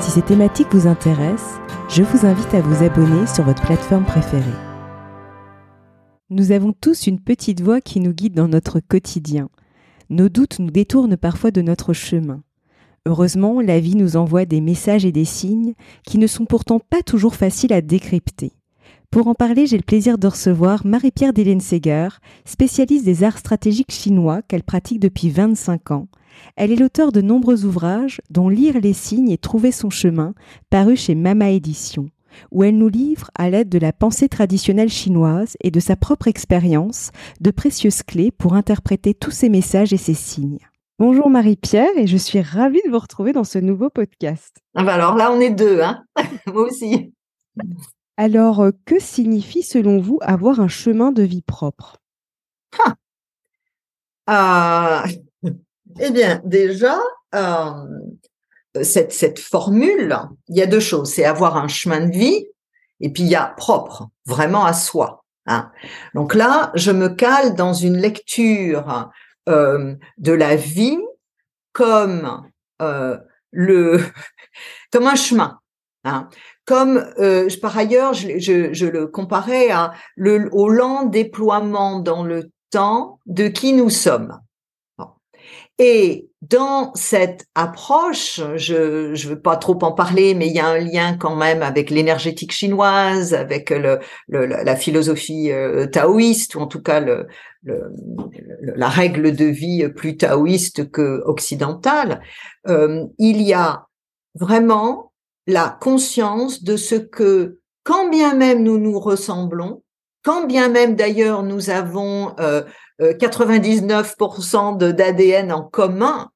Si ces thématiques vous intéressent, je vous invite à vous abonner sur votre plateforme préférée. Nous avons tous une petite voix qui nous guide dans notre quotidien. Nos doutes nous détournent parfois de notre chemin. Heureusement, la vie nous envoie des messages et des signes qui ne sont pourtant pas toujours faciles à décrypter. Pour en parler, j'ai le plaisir de recevoir Marie-Pierre Seger, spécialiste des arts stratégiques chinois qu'elle pratique depuis 25 ans. Elle est l'auteur de nombreux ouvrages, dont Lire les signes et trouver son chemin, paru chez Mama Édition, où elle nous livre, à l'aide de la pensée traditionnelle chinoise et de sa propre expérience, de précieuses clés pour interpréter tous ces messages et ces signes. Bonjour Marie-Pierre et je suis ravie de vous retrouver dans ce nouveau podcast. Ah bah alors là, on est deux, hein moi aussi. Alors, euh, que signifie selon vous avoir un chemin de vie propre? Ah, Eh bien, déjà, euh, cette, cette formule, il y a deux choses. C'est avoir un chemin de vie et puis il y a propre, vraiment à soi. Hein. Donc là, je me cale dans une lecture euh, de la vie comme le comme un chemin. Hein. Comme euh, par ailleurs, je, je, je, le comparais à le, au lent déploiement dans le temps de qui nous sommes. Et dans cette approche, je ne veux pas trop en parler, mais il y a un lien quand même avec l'énergétique chinoise, avec le, le, la philosophie euh, taoïste, ou en tout cas le, la règle de vie plus taoïste que occidentale. Euh, il y a vraiment la conscience de ce que, quand bien même nous nous ressemblons, quand bien même d'ailleurs nous avons euh, 99% euh, d'ADN en commun,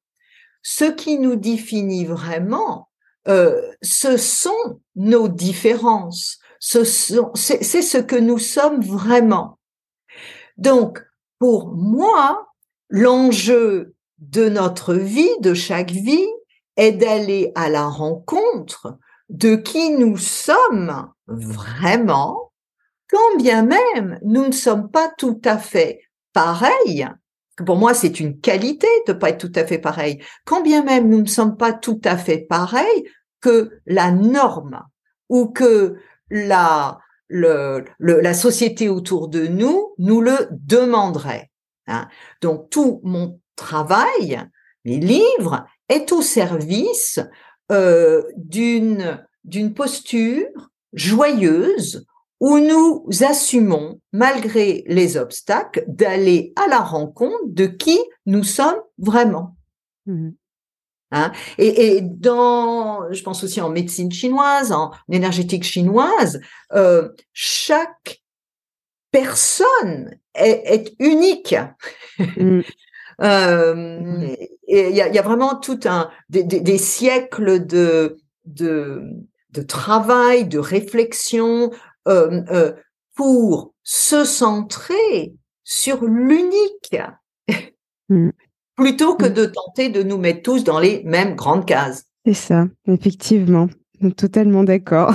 ce qui nous définit vraiment, euh, ce sont nos différences, ce c'est ce que nous sommes vraiment. Donc, pour moi, l'enjeu de notre vie, de chaque vie, est d'aller à la rencontre de qui nous sommes vraiment, quand bien même nous ne sommes pas tout à fait pareils. Pour moi, c'est une qualité de pas être tout à fait pareil. Quand bien même nous ne sommes pas tout à fait pareils que la norme ou que la, le, la société autour de nous nous le demanderait. Hein. Donc tout mon travail, mes livres, est au service euh, d'une d'une posture joyeuse où nous assumons, malgré les obstacles, d'aller à la rencontre de qui nous sommes vraiment. Mmh hein? Et, et, dans, je pense aussi en médecine chinoise, en énergétique chinoise, euh, chaque personne est, est unique. Mmh. Euh, mmh. et il y a, y a, vraiment tout un des, des, des siècles de, de de travail, de réflexion pour se centrer sur l'unique, mmh. plutôt que mmh. de tenter de nous mettre tous dans les mêmes grandes cases. C'est ça, effectivement, totalement d'accord.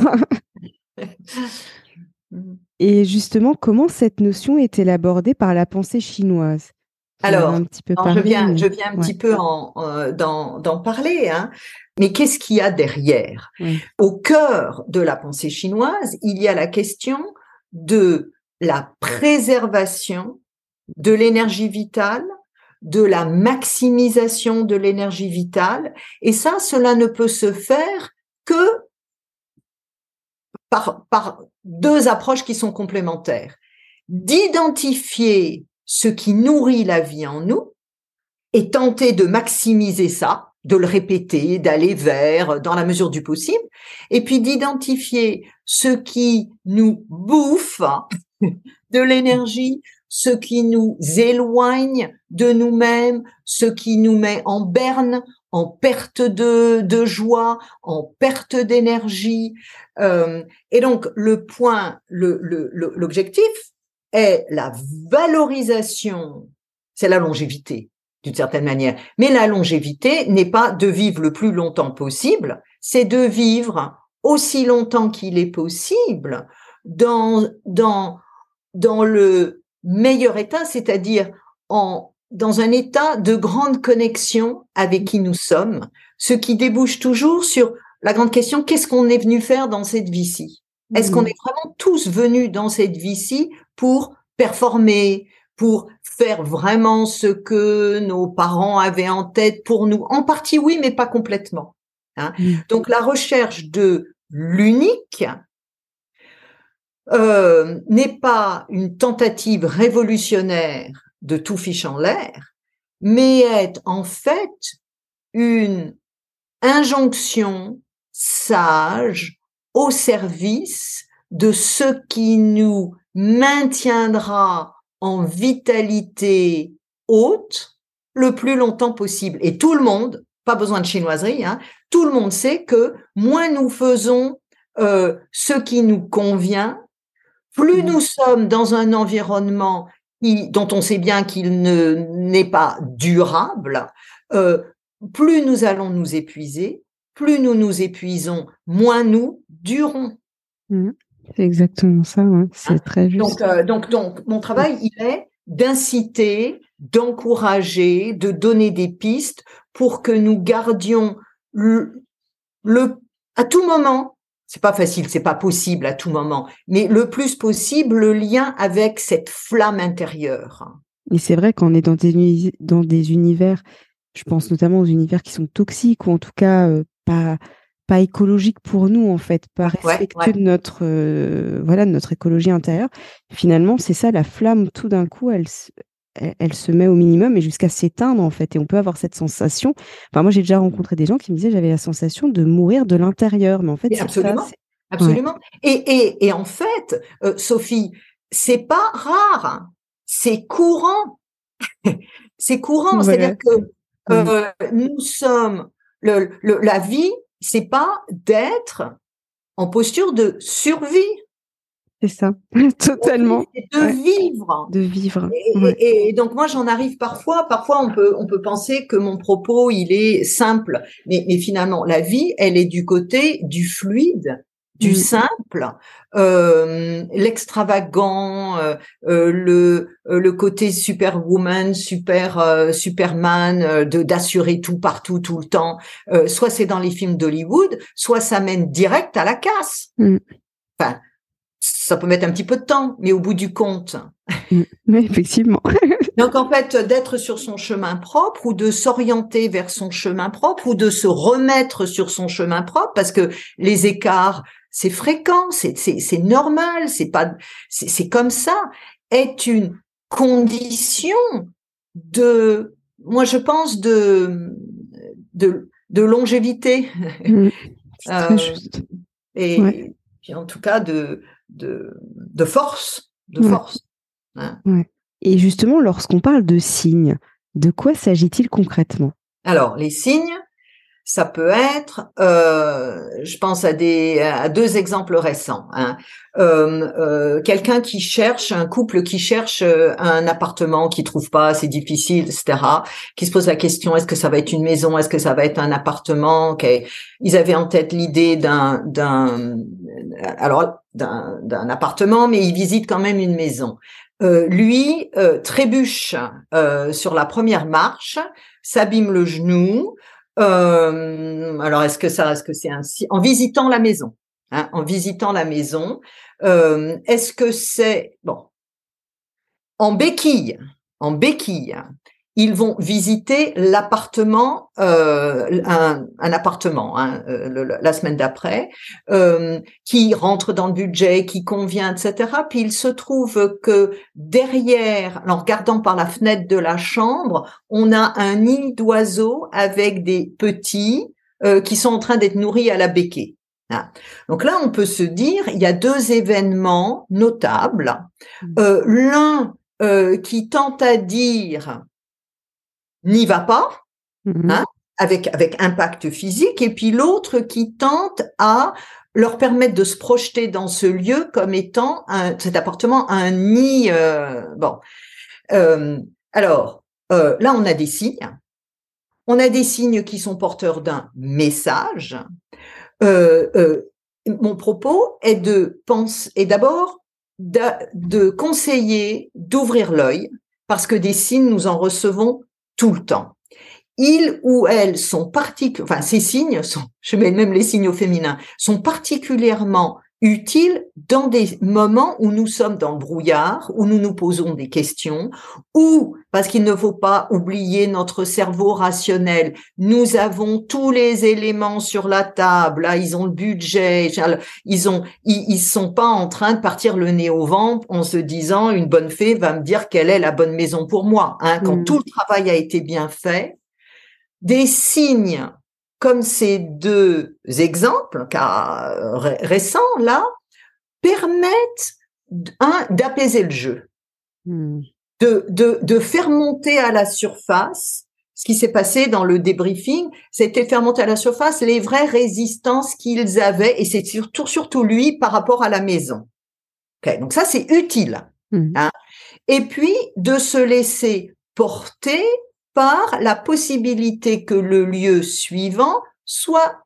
Et justement, comment cette notion est-elle abordée par la pensée chinoise? Alors, un petit peu je viens, je viens un petit peu en, d'en, parler, hein. mais qu'est-ce qu'il y a derrière? Au cœur de la pensée chinoise, il y a la question de la préservation de l'énergie vitale, de la maximisation de l'énergie vitale, et ça, cela ne peut se faire que par, par deux approches qui sont complémentaires. D'identifier ce qui nourrit la vie en nous et tenter de maximiser ça, de le répéter, d'aller vers, dans la mesure du possible, et puis d'identifier ce qui nous bouffe de l'énergie, ce qui nous éloigne de nous-mêmes, ce qui nous met en berne en perte de, de joie, en perte d'énergie. Euh, et donc le point, l'objectif le, est la valorisation, c'est la longévité d'une certaine manière. Mais la longévité n'est pas de vivre le plus longtemps possible, c'est de vivre aussi longtemps qu'il est possible dans, dans, dans le meilleur état, c'est-à-dire en, dans un état de grande connexion avec qui nous sommes, ce qui débouche toujours sur la grande question, qu'est-ce qu'on est venu faire dans cette vie-ci? Est-ce qu'on mmh. est vraiment tous venus dans cette vie-ci pour performer, pour faire vraiment ce que nos parents avaient en tête pour nous En partie oui, mais pas complètement. Hein mmh. Donc la recherche de l'unique euh, n'est pas une tentative révolutionnaire de tout fiche en l'air, mais est en fait une injonction sage au service de ce qui nous maintiendra en vitalité haute le plus longtemps possible. Et tout le monde, pas besoin de chinoiserie, hein, tout le monde sait que moins nous faisons euh, ce qui nous convient, plus mmh. nous sommes dans un environnement dont on sait bien qu'il ne n'est pas durable, euh, plus nous allons nous épuiser, plus nous nous épuisons, moins nous durons. Mmh. C'est exactement ça, c'est hein? très juste. Donc, euh, donc, donc, mon travail, il est d'inciter, d'encourager, de donner des pistes pour que nous gardions le, le à tout moment c'est pas facile, c'est pas possible à tout moment, mais le plus possible le lien avec cette flamme intérieure. Et c'est vrai qu'on est dans des, dans des univers, je pense notamment aux univers qui sont toxiques ou en tout cas euh, pas pas écologiques pour nous en fait, pas respectueux de notre euh, voilà de notre écologie intérieure. Finalement, c'est ça la flamme. Tout d'un coup, elle elle, se met au minimum et jusqu'à s'éteindre en fait. Et on peut avoir cette sensation. Enfin, moi, j'ai déjà rencontré des gens qui me disaient j'avais la sensation de mourir de l'intérieur, mais en fait, absolument, absolument. Et, et, et, en fait, euh, Sophie, c'est pas rare, c'est courant, c'est courant. C'est-à-dire que euh, nous sommes le, la vie, c'est pas d'être en posture de survie. C'est ça, totalement. De vivre. De vivre. Et, donc moi j'en arrive parfois, parfois on peut on peut penser que mon propos il est simple, mais, mais finalement la vie elle est du côté du fluide, du mmh. simple, euh, l'extravagant, euh, euh, le le côté superwoman, super superman, de d'assurer tout partout tout le temps. soit c'est dans les films d'Hollywood, soit ça mène direct à la casse. Mmh. Enfin, ça peut mettre un petit peu de temps, mais au bout du compte. Mm. Oui, effectivement. Donc en fait, d'être sur son chemin propre ou de s'orienter vers son chemin propre ou de se remettre sur son chemin propre, parce que les écarts, c'est fréquent, c'est normal, c'est pas c'est comme ça, est une condition de, moi je pense de de, de longévité. Mm. Euh, juste. Et en tout cas de de, force, de force. Hein. Et justement, lorsqu'on parle de signes, de quoi s'agit-il concrètement? Alors, les signes, ça peut être, euh, je pense à des à deux exemples récents. Hein. Euh, euh, quelqu'un qui cherche, un couple qui cherche un appartement qui trouve pas, c'est difficile, etc. Qui se pose la question est-ce que ça va être une maison, est-ce que ça va être un appartement Ils avaient en tête l'idée d'un d'un alors d'un appartement, mais ils visitent quand même une maison. lui trébuche sur la première marche, s'abîme le genou, euh, alors, est-ce que ça, est-ce que c'est ainsi En visitant la maison, hein, en visitant la maison, euh, est-ce que c'est bon En béquille, en béquille, ils vont visiter l'appartement, euh, un, appartement hein, euh, la semaine d'après, euh, qui rentre dans le budget, qui convient, etc. Puis il se trouve que derrière, en regardant par la fenêtre de la chambre, on a un nid d'oiseaux avec des petits qui sont en train d'être nourris à la béquée. Hein. Donc là, on peut se dire, il y a deux événements notables. Mmh. L'un qui tente à dire n'y va pas. Mmh hein avec, avec impact physique, et puis l'autre qui tente à leur permettre de se projeter dans ce lieu comme étant un, cet appartement un nid. Euh, bon, euh, alors euh, là, on a des signes. On a des signes qui sont porteurs d'un message. mon propos est de penser, et d'abord de, de conseiller d'ouvrir l'œil, parce que des signes, nous en recevons tout le temps. Ils ou elles sont particulièrement, enfin ces signes sont, je mets même les signes au féminin, sont particulièrement utiles dans des moments où nous sommes dans le brouillard, où nous nous posons des questions, ou parce qu'il ne faut pas oublier notre cerveau rationnel. Nous avons tous les éléments sur la table. Là, ils ont le budget. Ils ont, ils, sont pas en train de partir le nez au ventre en se disant une bonne fée va me dire quelle est la bonne maison pour moi. Hein. Quand mmh. tout le travail a été bien fait, des signes comme ces deux exemples récents là permettent d'apaiser le jeu, hmm. de, de, de faire monter à la surface ce qui s'est passé dans le débriefing, c'était faire monter à la surface les vraies résistances qu'ils avaient, et c'est surtout, surtout lui par rapport à la maison. donc ça, c'est utile. Hmm. Hein. Et puis, de se laisser porter par la possibilité que le lieu suivant soit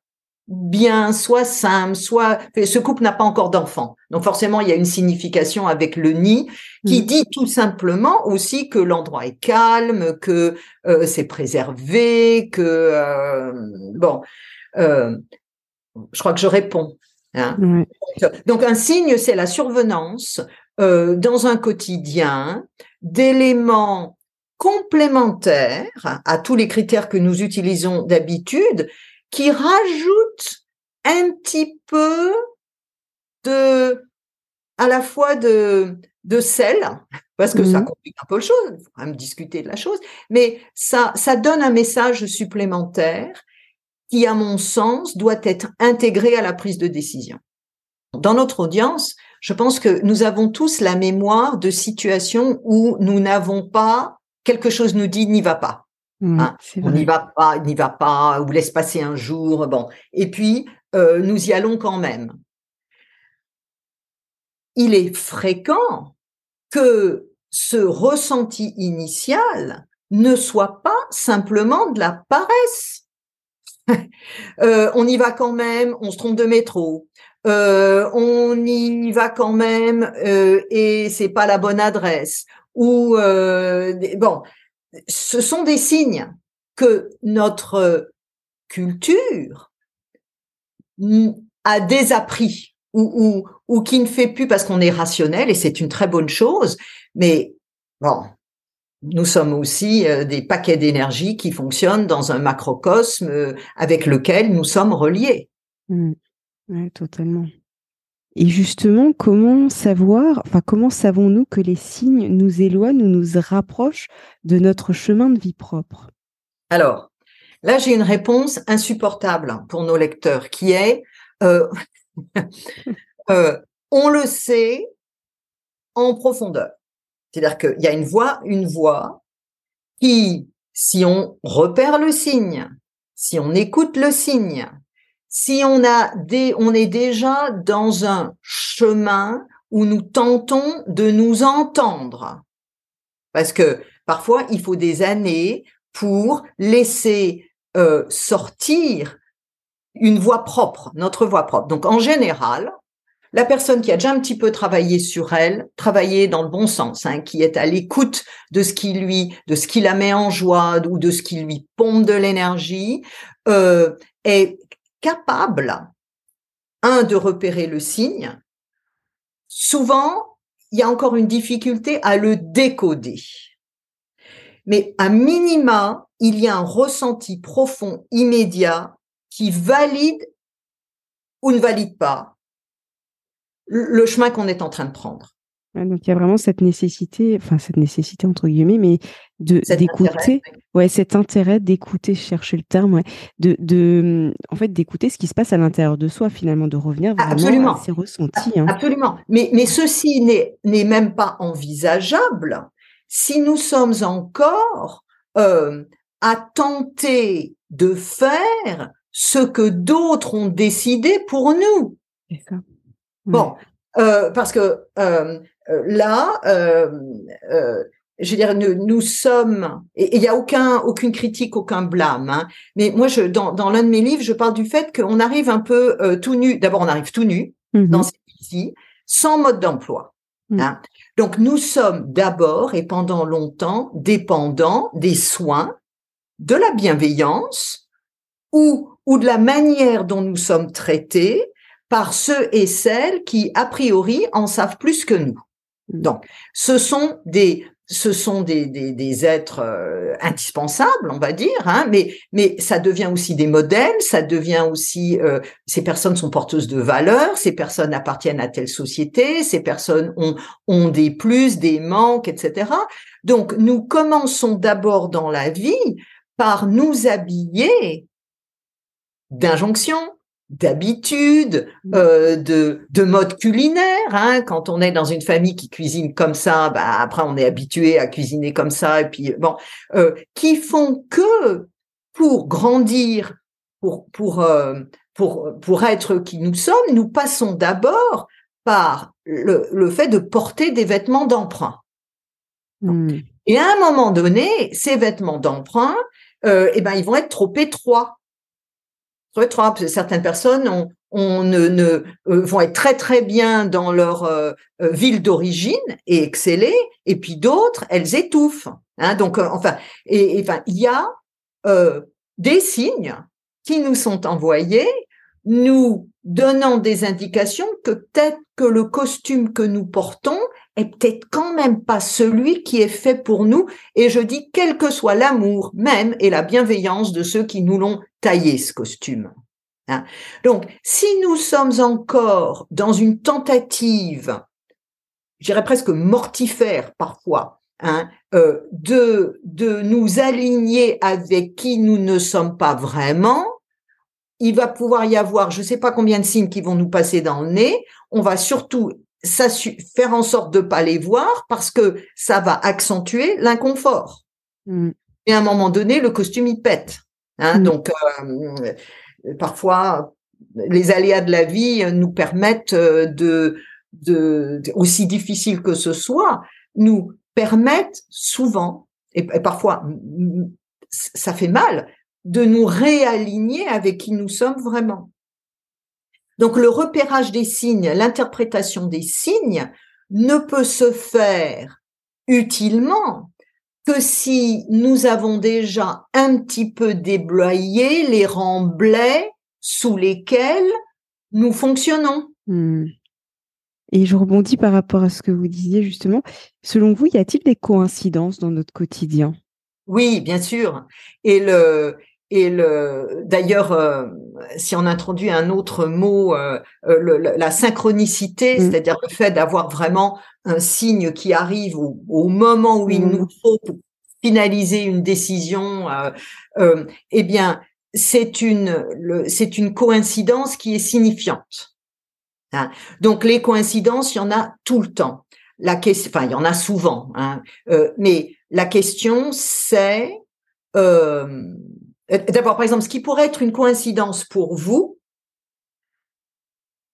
bien, soit simple, soit ce couple n'a pas encore d'enfant. Donc forcément, il y a une signification avec le nid qui mm. dit tout simplement aussi que l'endroit est calme, que euh, c'est préservé, que euh, bon, euh, je crois que je réponds. Hein. Donc un signe, c'est la survenance dans un quotidien d'éléments complémentaire à tous les critères que nous utilisons d'habitude, qui rajoute un petit peu de, à la fois de, de sel, parce que ça mmh complique un peu le chose, il faut quand même discuter de la chose, mais ça, ça donne un message supplémentaire qui, à mon sens, doit être intégré à la prise de décision. Dans notre audience, je pense que nous avons tous la mémoire de situations où nous n'avons pas quelque chose nous dit n'y va pas. Mmh, hein. on n'y va pas, n'y va pas, ou laisse passer un jour, bon. Et puis, euh, nous y allons quand même. Il est fréquent que ce ressenti initial ne soit pas simplement de la paresse. euh, on y va quand même, on se trompe de métro. Euh, on y va quand même euh, et c'est pas la bonne adresse ou euh, bon, ce sont des signes que notre culture a désappris ou, ou, ou qui ne fait plus parce qu'on est rationnel et c'est une très bonne chose, mais bon, nous sommes aussi euh, des paquets d'énergie qui fonctionnent dans un macrocosme euh, avec lequel nous sommes reliés. Mmh. Oui, totalement. Et justement, comment savoir, enfin, comment savons-nous que les signes nous éloignent ou nous rapprochent de notre chemin de vie propre? Alors, là, j'ai une réponse insupportable pour nos lecteurs qui est, euh, euh, on le sait en profondeur. C'est-à-dire qu'il y a une voix, une voix qui, si on repère le signe, si on écoute le signe, si on a des, on est déjà dans un chemin où nous tentons de nous entendre. Parce que parfois, il faut des années pour laisser euh, sortir une voix propre, notre voix propre. Donc, en général, la personne qui a déjà un petit peu travaillé sur elle, travaillé dans le bon sens, hein, qui est à l'écoute de ce qui lui, de ce qui la met en joie ou de ce qui lui pompe de l'énergie, euh, est capable, un, de repérer le signe. Souvent, il y a encore une difficulté à le décoder. Mais à minima, il y a un ressenti profond, immédiat, qui valide ou ne valide pas le chemin qu'on est en train de prendre donc il y a vraiment cette nécessité, enfin cette nécessité entre guillemets, mais de d'écouter, ouais, cet intérêt d'écouter, chercher le terme, ouais, de, de en fait d'écouter ce qui se passe à l'intérieur de soi finalement, de revenir vraiment Absolument. à ses ressentis. Hein. Absolument. Mais mais ceci n'est n'est même pas envisageable si nous sommes encore euh, à tenter de faire ce que d'autres ont décidé pour nous. Ça. Bon, euh, parce que euh là, euh, euh, je veux dire, nous, nous sommes, et il n'y a aucun, aucune critique, aucun blâme. Hein, mais moi, je, dans, dans l'un de mes livres, je parle du fait qu'on arrive un peu euh, tout nu. D'abord, on arrive tout nu mmh dans ces pays sans mode d'emploi. Mmh. Hein. Donc, nous sommes d'abord et pendant longtemps dépendants des soins, de la bienveillance ou, ou de la manière dont nous sommes traités par ceux et celles qui, a priori, en savent plus que nous. Donc, ce sont des ce sont des, des, des êtres euh, indispensables, on va dire, hein, mais, mais ça devient aussi des modèles, ça devient aussi, euh, ces personnes sont porteuses de valeurs, ces personnes appartiennent à telle société, ces personnes ont, ont des plus, des manques, etc. Donc, nous commençons d'abord dans la vie par nous habiller d'injonctions, d'habitude, mmh. euh, de, de mode culinaire. Hein. Quand on est dans une famille qui cuisine comme ça, bah, après on est habitué à cuisiner comme ça. Et puis bon, euh, qui font que pour grandir, pour pour euh, pour pour être qui nous sommes, nous passons d'abord par le, le fait de porter des vêtements d'emprunt. Mmh. Et à un moment donné, ces vêtements d'emprunt, euh, eh ben ils vont être trop étroits certaines personnes on ne, ne euh, vont être très très bien dans leur euh, euh, ville d'origine et exceller, et puis d'autres, elles étouffent. Hein, donc, enfin, et, enfin, il y a des signes qui nous sont envoyés, nous donnant des indications que peut-être que le costume que nous portons est peut-être quand même pas celui qui est fait pour nous. Et je dis quel que soit l'amour même et la bienveillance de ceux qui nous l'ont taillé ce costume. Hein. Donc, si nous sommes encore dans une tentative, je dirais presque mortifère parfois, hein, euh, de, de nous aligner avec qui nous ne sommes pas vraiment, il va pouvoir y avoir, je ne sais pas combien de signes qui vont nous passer dans le nez. On va surtout faire en sorte de pas les voir parce que ça va accentuer l'inconfort. Mmh. Et à un moment donné, le costume il pète. Hein, mmh. Donc euh, parfois, les aléas de la vie nous permettent euh, de, de, aussi difficile que ce soit, nous permettent souvent et, et parfois ça fait mal de nous réaligner avec qui nous sommes vraiment. Donc le repérage des signes, l'interprétation des signes ne peut se faire utilement que si nous avons déjà un petit peu débloyé les remblais sous lesquels nous fonctionnons. Hmm. Et je rebondis par rapport à ce que vous disiez justement. Selon vous, y a-t-il des coïncidences dans notre quotidien? Oui, bien sûr. Et le et le, d'ailleurs, euh, si on introduit un autre mot, euh, euh, la synchronicité, mm. c'est-à-dire le fait d'avoir vraiment un signe qui arrive au, moment où il mm. nous faut pour finaliser une décision, eh bien, c'est une, c'est une coïncidence qui est signifiante. Hein. Donc, les coïncidences, il y en a tout le temps. La question, enfin, il y en a souvent, hein. mais la question, c'est euh, d'abord, par exemple, ce qui pourrait être une coïncidence pour vous,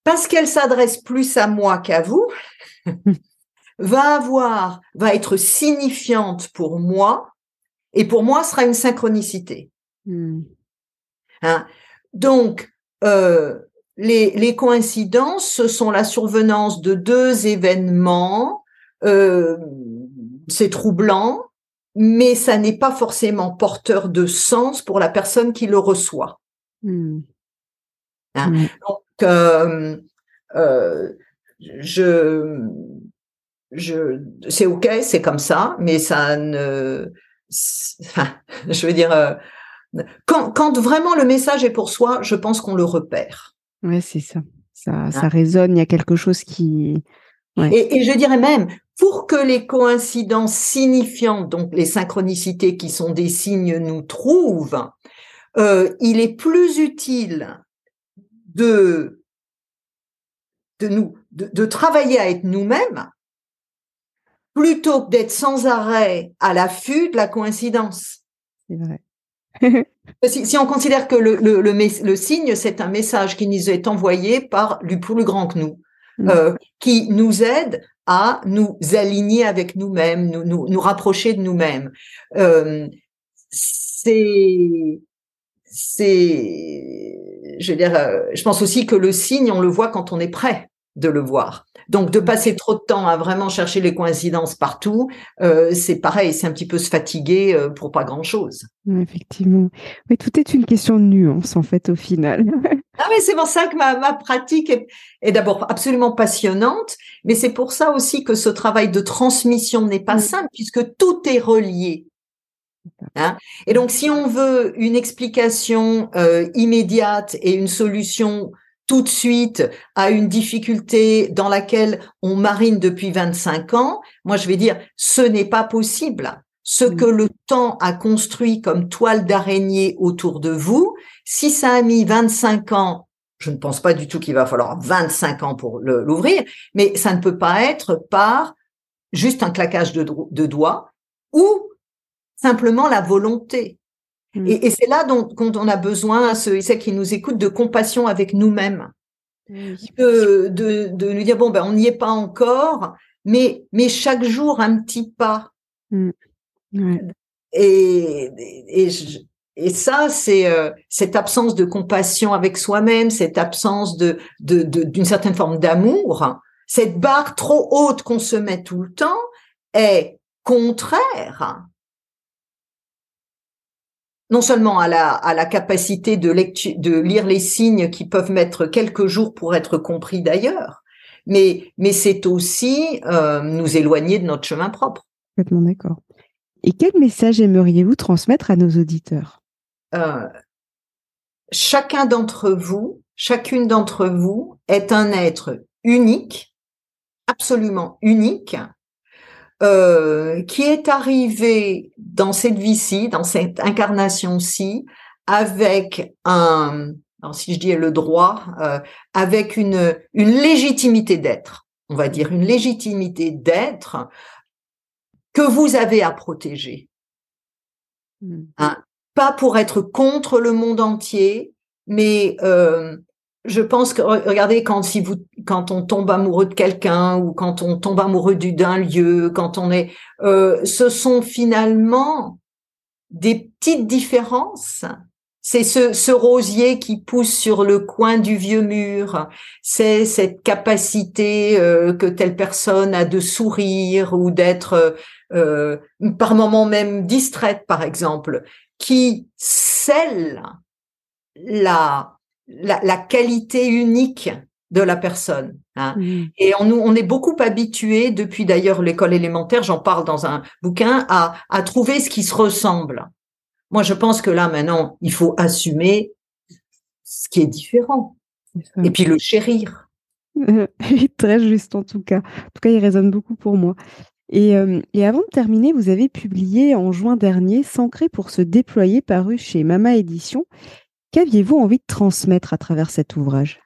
parce qu'elle s'adresse plus à moi qu'à vous, va avoir, va être signifiante pour moi, et pour moi sera une synchronicité. Hmm. Hein? Donc, euh, les, les, coïncidences, ce sont la survenance de deux événements. Euh, c'est troublant, mais ça n'est pas forcément porteur de sens pour la personne qui le reçoit. Hmm. Hein? Hmm. Donc, euh, euh, je, je, c'est ok, c'est comme ça, mais ça ne, enfin, je veux dire, euh, quand, quand vraiment le message est pour soi, je pense qu'on le repère. Ouais, c'est ça. Ça, hein? ça résonne. Il y a quelque chose qui. Ouais. Et, et, je dirais même, pour que les coïncidences signifiantes, donc les synchronicités qui sont des signes, nous trouvent, euh, il est plus utile de, de nous, de, travailler à être nous-mêmes plutôt que d'être sans arrêt à l'affût de la coïncidence. C'est vrai. si, on considère que le, le, le, signe, c'est un message qui nous est envoyé par du plus grand que nous, mm. euh, qui nous aide à nous aligner avec nous-mêmes, nous, nous, nous, rapprocher de nous-mêmes. Euh, c'est, c'est, je veux dire, euh, je pense aussi que le signe, on le voit quand on est prêt de le voir. Donc de passer trop de temps à vraiment chercher les coïncidences partout, euh, c'est pareil, c'est un petit peu se fatiguer euh, pour pas grand-chose. Effectivement. Mais tout est une question de nuance en fait au final. ah mais c'est pour ça que ma, ma pratique est, est d'abord absolument passionnante, mais c'est pour ça aussi que ce travail de transmission n'est pas simple puisque tout est relié. Hein et donc, si on veut une explication euh, immédiate et une solution tout de suite à une difficulté dans laquelle on marine depuis 25 ans, moi je vais dire ce n'est pas possible. Ce mm. que le temps a construit comme toile d'araignée autour de vous, si ça a mis 25 ans, je ne pense pas du tout qu'il va falloir 25 ans pour l'ouvrir, mais ça ne peut pas être par juste un claquage de, de doigts ou simplement la volonté. Mm. Et, c'est là dont, on a besoin, ceux et celles qui nous écoutent, de compassion avec nous-mêmes. De, de, nous dire, bon, ben, on n'y est pas encore, mais, mais chaque jour, un petit pas. Mm. Et, et, et, ça, c'est euh, cette absence de compassion avec soi-même, cette absence de d'une certaine forme d'amour, cette barre trop haute qu'on se met tout le temps est contraire non seulement à la, à la capacité de, lecture, de lire les signes qui peuvent mettre quelques jours pour être compris d'ailleurs, mais, mais c'est aussi euh, nous éloigner de notre chemin propre. Complètement d'accord. Et quel message aimeriez-vous transmettre à nos auditeurs? Euh, Chacun d'entre vous, chacune d'entre vous est un être unique, absolument unique, euh, qui est arrivé dans cette vie-ci, dans cette incarnation-ci, avec un, si je dis le droit, euh, avec une, une légitimité d'être, on va dire une légitimité d'être que vous avez à protéger. Mmh. Hein, pas pour être contre le monde entier, mais euh, je pense que regardez quand si vous quand on tombe amoureux de quelqu'un ou quand on tombe amoureux d'un lieu, quand on est, euh, ce sont finalement des petites différences. C'est ce, ce rosier qui pousse sur le coin du vieux mur. C'est cette capacité euh, que telle personne a de sourire ou d'être euh, par moments même distraite, par exemple, qui scelle la la, qualité unique de la personne. Hein. Mmh. Et on, on est beaucoup habitué, depuis d'ailleurs l'école élémentaire, j'en parle dans un bouquin, à, à trouver ce qui se ressemble. Moi, je pense que là, maintenant, il faut assumer ce qui est différent. Et puis le chérir. Très juste en tout cas. En tout cas, il résonne beaucoup pour moi. Et, euh, et, avant de terminer, vous avez publié en juin dernier S'ancrer pour se déployer, paru chez Mama Édition. Qu'aviez-vous envie de transmettre à travers cet ouvrage?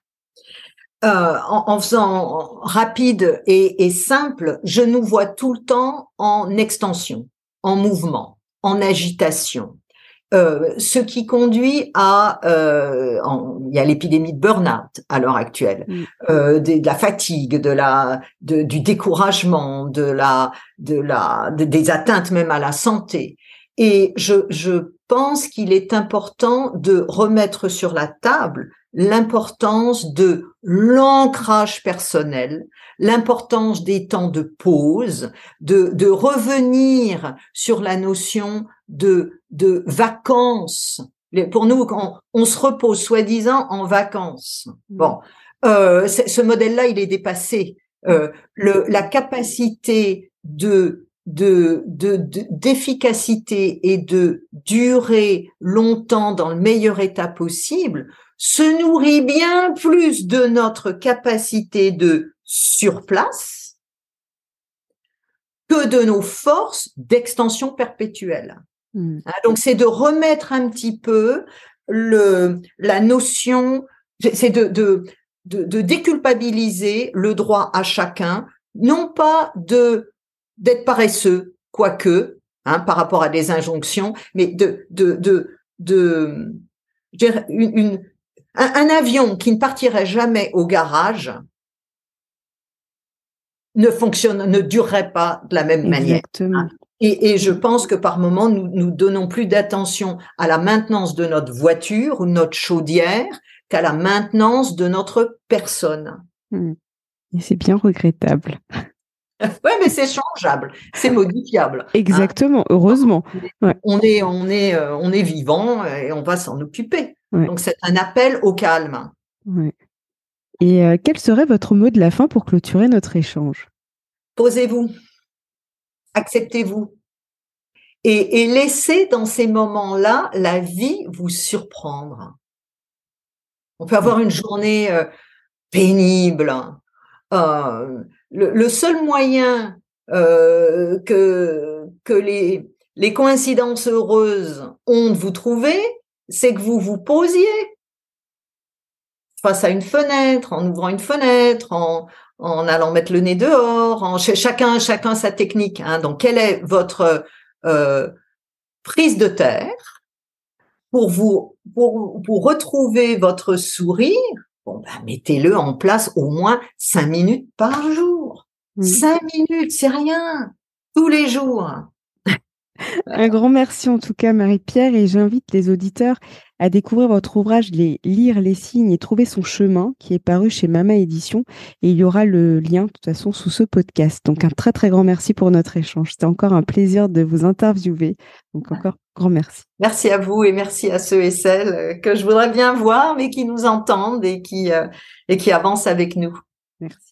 Euh, en, faisant rapide et, simple, je nous vois tout le temps en extension, en mouvement, en agitation. Euh, ce qui conduit à, euh, il y a l'épidémie de burn-out à l'heure actuelle, mm. de, la fatigue, de la, du découragement, de la, de la, des atteintes même à la santé. Et je, je pense qu'il est important de remettre sur la table l'importance de l'ancrage personnel, l'importance des temps de pause, de, de revenir sur la notion de, de vacances. Pour nous, on, on se repose soi-disant en vacances. Mmh. Bon, euh, ce modèle-là, il est dépassé. Euh, le, la capacité de de d'efficacité et de durer longtemps dans le meilleur état possible se nourrit bien plus de notre capacité de surplace que de nos forces d'extension perpétuelle. Hmm. Hein, donc c'est de remettre un petit peu le la notion, c'est de, de de déculpabiliser le droit à chacun, non pas de d'être paresseux, quoique, hein, par rapport à des injonctions, mais de, de, de, de une, un, avion qui ne partirait jamais au garage ne fonctionne, ne durerait pas de la même manière. Et, et, je pense que par moment, nous nous donnons plus d'attention à la maintenance de notre voiture ou notre chaudière qu'à la maintenance de notre personne. Hmm. Et c'est bien regrettable. Ouais, mais c'est changeable, c'est modifiable. Hein. Exactement, heureusement. On est, on est, euh, on est vivant et on va s'en occuper. Donc c'est un appel au calme. Et euh, quel serait votre mot de la fin pour clôturer notre échange? Posez-vous, acceptez-vous et, et laissez dans ces moments-là la vie vous surprendre. On peut avoir une journée euh, pénible. Le, seul moyen euh, que, les, coïncidences heureuses ont de vous trouver, c'est que vous vous posiez face à une fenêtre, en ouvrant une fenêtre, en, allant mettre le nez dehors, chacun sa technique. Hein. Donc, quelle est votre euh, prise de terre pour vous retrouver votre sourire? Ben, mettez-le en place au moins cinq minutes par jour. Cinq minutes, c'est rien. Tous les jours. Un grand merci en tout cas, Marie-Pierre, et j'invite les auditeurs à découvrir votre ouvrage, les Lire les signes et trouver son chemin, qui est paru chez Mama Édition. Et il y aura le lien, de toute façon, sous ce podcast. Donc, un très, très grand merci pour notre échange. C'était encore un plaisir de vous interviewer. Donc, encore grand merci. Merci à vous et merci à ceux et celles que je voudrais bien voir, mais qui nous entendent et qui, euh, et qui avancent avec nous. Merci.